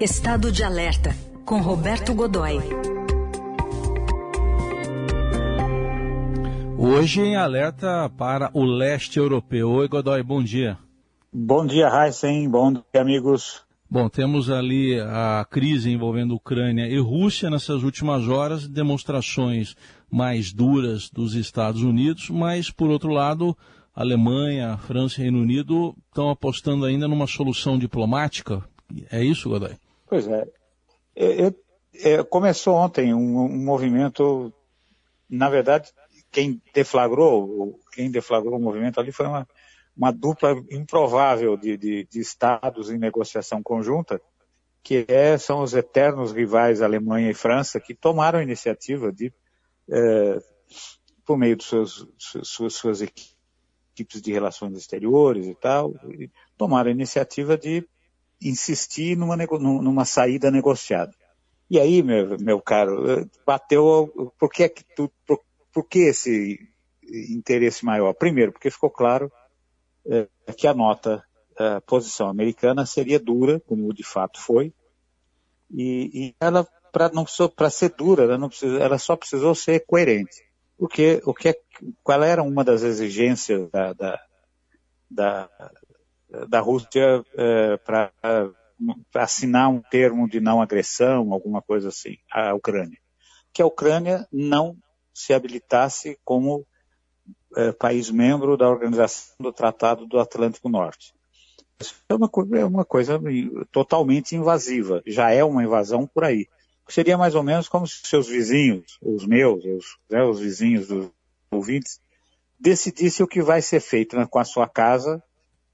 Estado de Alerta, com Roberto Godoy. Hoje em alerta para o leste europeu. Oi, Godoy, bom dia. Bom dia, Heisen. Bom dia, amigos. Bom, temos ali a crise envolvendo Ucrânia e Rússia nessas últimas horas, demonstrações mais duras dos Estados Unidos, mas, por outro lado, Alemanha, França e Reino Unido estão apostando ainda numa solução diplomática. É isso, Godoy? Pois é. é, é, começou ontem um, um, movimento, na verdade, quem deflagrou, quem deflagrou o movimento ali foi uma, uma dupla improvável de, de, de estados em negociação conjunta, que é, são os eternos rivais Alemanha e França, que tomaram a iniciativa de, é, por meio de suas, suas, suas equipes de relações exteriores e tal, tomaram a iniciativa de insistir numa, numa saída negociada. E aí, meu, meu caro, bateu, por que, é que tu, por, por que esse interesse maior? Primeiro, porque ficou claro é, que a nota, a posição americana seria dura, como de fato foi, e, e ela, para ser dura, ela, precisa, ela só precisou ser coerente. Porque o que é, qual era uma das exigências da, da, da da Rússia é, para assinar um termo de não agressão, alguma coisa assim, à Ucrânia. Que a Ucrânia não se habilitasse como é, país membro da Organização do Tratado do Atlântico Norte. Isso é uma, é uma coisa totalmente invasiva, já é uma invasão por aí. Seria mais ou menos como se seus vizinhos, os meus, os, né, os vizinhos dos ouvintes, decidissem o que vai ser feito né, com a sua casa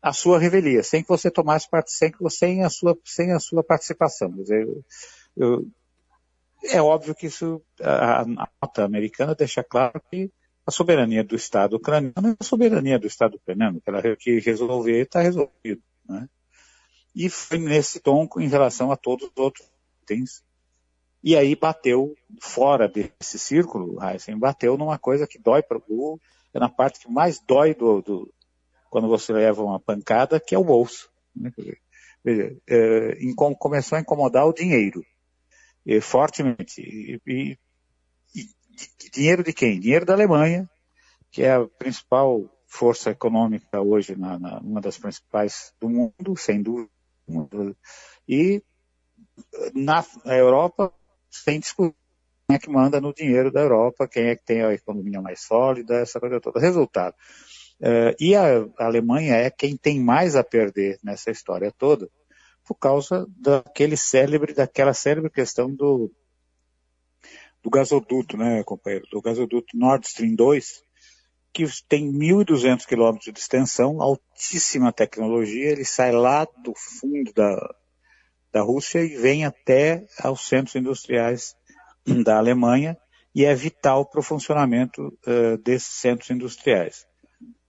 a sua revelia, sem que você tomasse parte, sem, que sem, a, sua, sem a sua participação. Eu, eu, é óbvio que isso, a, a nota americana deixa claro que a soberania do Estado ucraniano é a soberania do Estado ucraniano, que ela que resolver está resolvido. Né? E foi nesse tom em relação a todos os outros itens. E aí bateu fora desse círculo, Heisen, bateu numa coisa que dói para o é na parte que mais dói do, do, quando você leva uma pancada, que é o bolso. Né? É, começou a incomodar o dinheiro, e, fortemente. E, e, e, dinheiro de quem? Dinheiro da Alemanha, que é a principal força econômica hoje, na, na, uma das principais do mundo, sem dúvida. E na Europa, sem discussão, quem é que manda no dinheiro da Europa, quem é que tem a economia mais sólida, essa coisa toda. Resultado, Uh, e a, Alemanha é quem tem mais a perder nessa história toda, por causa daquele célebre, daquela célebre questão do, do gasoduto, né, companheiro? Do gasoduto Nord Stream 2, que tem 1.200 quilômetros de extensão, altíssima tecnologia, ele sai lá do fundo da, da Rússia e vem até aos centros industriais da Alemanha e é vital para o funcionamento uh, desses centros industriais.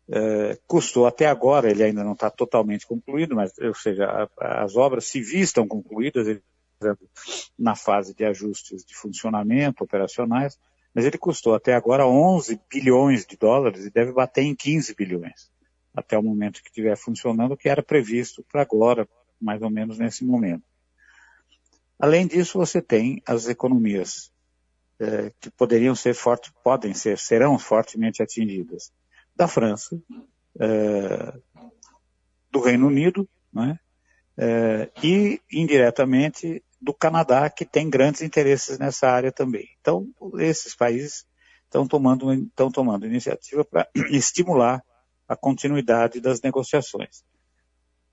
É, custou até agora, ele ainda não está totalmente concluído, mas, ou seja, a, as obras civis estão concluídas, na fase de ajustes de funcionamento, operacionais, mas ele custou até agora 11 bilhões de dólares e deve bater em 15 bilhões, até o momento que estiver funcionando, que era previsto para agora, mais ou menos nesse momento. Além disso, você tem as economias é, que poderiam ser fortes, podem ser, serão fortemente atingidas da França, é, do Reino Unido, né, é, e indiretamente do Canadá, que tem grandes interesses nessa área também. Então, esses países estão tomando, estão tomando iniciativa para estimular a continuidade das negociações.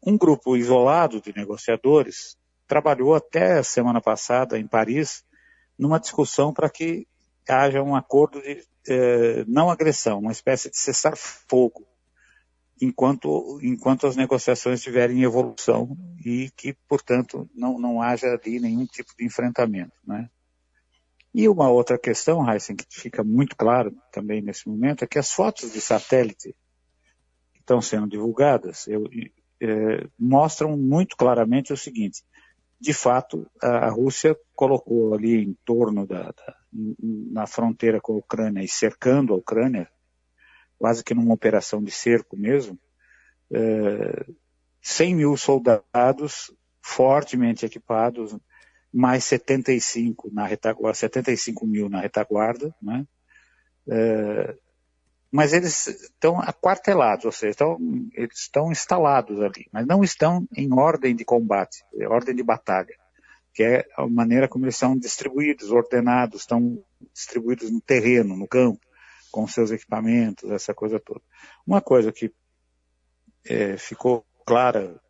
Um grupo isolado de negociadores trabalhou até a semana passada em Paris numa discussão para que haja um acordo de é, não agressão, uma espécie de cessar-fogo, enquanto, enquanto as negociações estiverem em evolução e que, portanto, não, não haja ali nenhum tipo de enfrentamento. Né? E uma outra questão, Heisen, que fica muito claro também nesse momento, é que as fotos de satélite que estão sendo divulgadas eu, é, mostram muito claramente o seguinte: de fato, a, Rússia colocou ali em torno da, da na fronteira com a Ucrânia e cercando a Ucrânia, quase que numa operação de cerco mesmo, é, 100 mil soldados fortemente equipados, mais 75 na retaguarda, 75 mil na retaguarda, né? É, mas eles estão aquartelados, ou seja, estão, eles estão instalados ali, mas não estão em ordem de combate, ordem de batalha, que é a maneira como eles são distribuídos, ordenados, estão distribuídos no terreno, no campo, com seus equipamentos, essa coisa toda. Uma coisa que é, ficou clara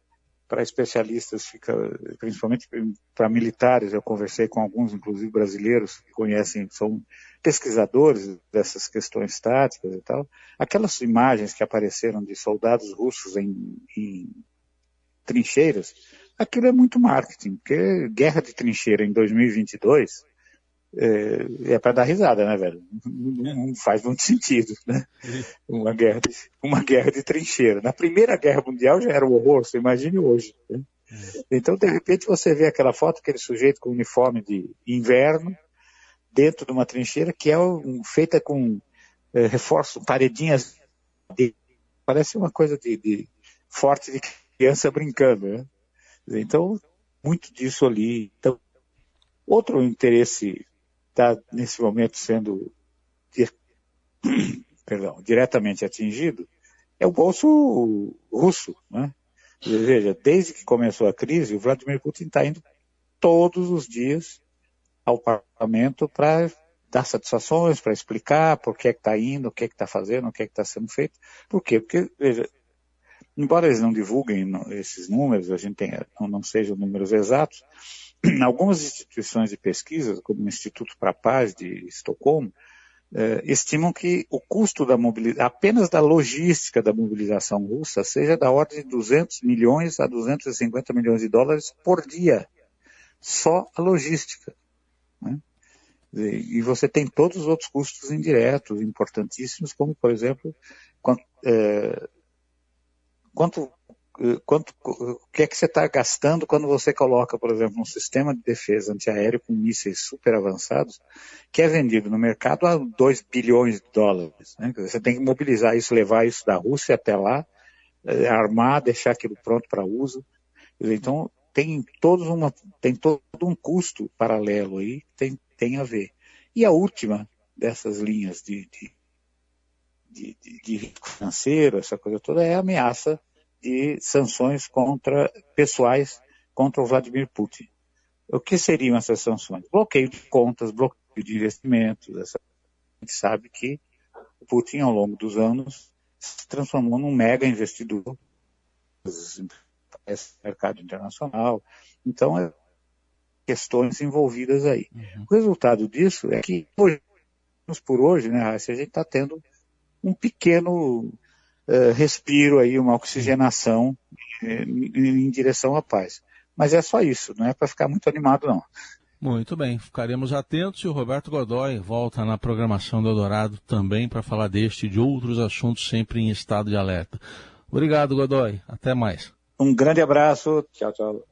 para especialistas, fica, principalmente para militares, eu conversei com alguns, inclusive brasileiros, que conhecem, são pesquisadores dessas questões táticas e tal. Aquelas imagens que apareceram de soldados russos em, em trincheiras, aquilo é muito marketing, porque guerra de trincheira em 2022 é, é para dar risada, né, velho? Não, não, faz muito sentido, né? Uma guerra, de, uma guerra de trincheira. Na Primeira Guerra Mundial já era um horror, você imagine hoje. Né? Então, de repente, você vê aquela foto, aquele sujeito com uniforme de inverno, dentro de uma trincheira que é um, feita com é, reforço, paredinhas. De, parece uma coisa de, de forte de criança brincando, né? Então, muito disso ali. Então, outro interesse está nesse momento sendo perdão, diretamente atingido é o bolso russo. Né? Veja, desde que começou a crise, o Vladimir Putin está indo todos os dias ao parlamento para dar satisfações, para explicar por que é está indo, o que é está fazendo, o que é está sendo feito. Por quê? Porque, veja, embora eles não divulguem esses números, a gente tenha, não, não sejam números exatos, algumas instituições de pesquisa, como o Instituto para a Paz de Estocolmo, eh, estimam que o custo da apenas da logística da mobilização russa, seja da ordem de 200 milhões a 250 milhões de dólares por dia. Só a logística. Né? E você tem todos os outros custos indiretos, importantíssimos, como, por exemplo, quanto, é, quanto eh, quanto, o que é que você está gastando quando você coloca, por exemplo, um sistema de defesa antiaéreo com mísseis super avançados, que é vendido no mercado a 2 bilhões de dólares. Né? Você tem que mobilizar isso, levar isso da Rússia até lá, eh, armar, deixar aquilo pronto para uso. Então, tem, todos uma, tem todo um custo paralelo aí, tem, tem a ver. E a última dessas linhas de, de, de, de risco financeiro, essa coisa toda, é a ameaça de sanções contra pessoais contra o Vladimir Putin. O que seriam essas sanções? Bloqueio de contas, bloqueio de investimentos. Essa... A gente sabe que o Putin, ao longo dos anos, se transformou num mega investidor no mercado internacional. Então, é questões envolvidas aí. Uhum. O resultado disso é que, hoje, por hoje, né, a gente está tendo um pequeno uh, respiro aí, uma oxigenação em, em direção à paz. Mas é só isso, não é para ficar muito animado não. Muito bem, ficaremos atentos e o Roberto Godoy volta na programação do Eldorado também para falar deste e de outros assuntos sempre em estado de alerta. Obrigado, Godoy. Até mais. Um grande abraço. Tchau, tchau.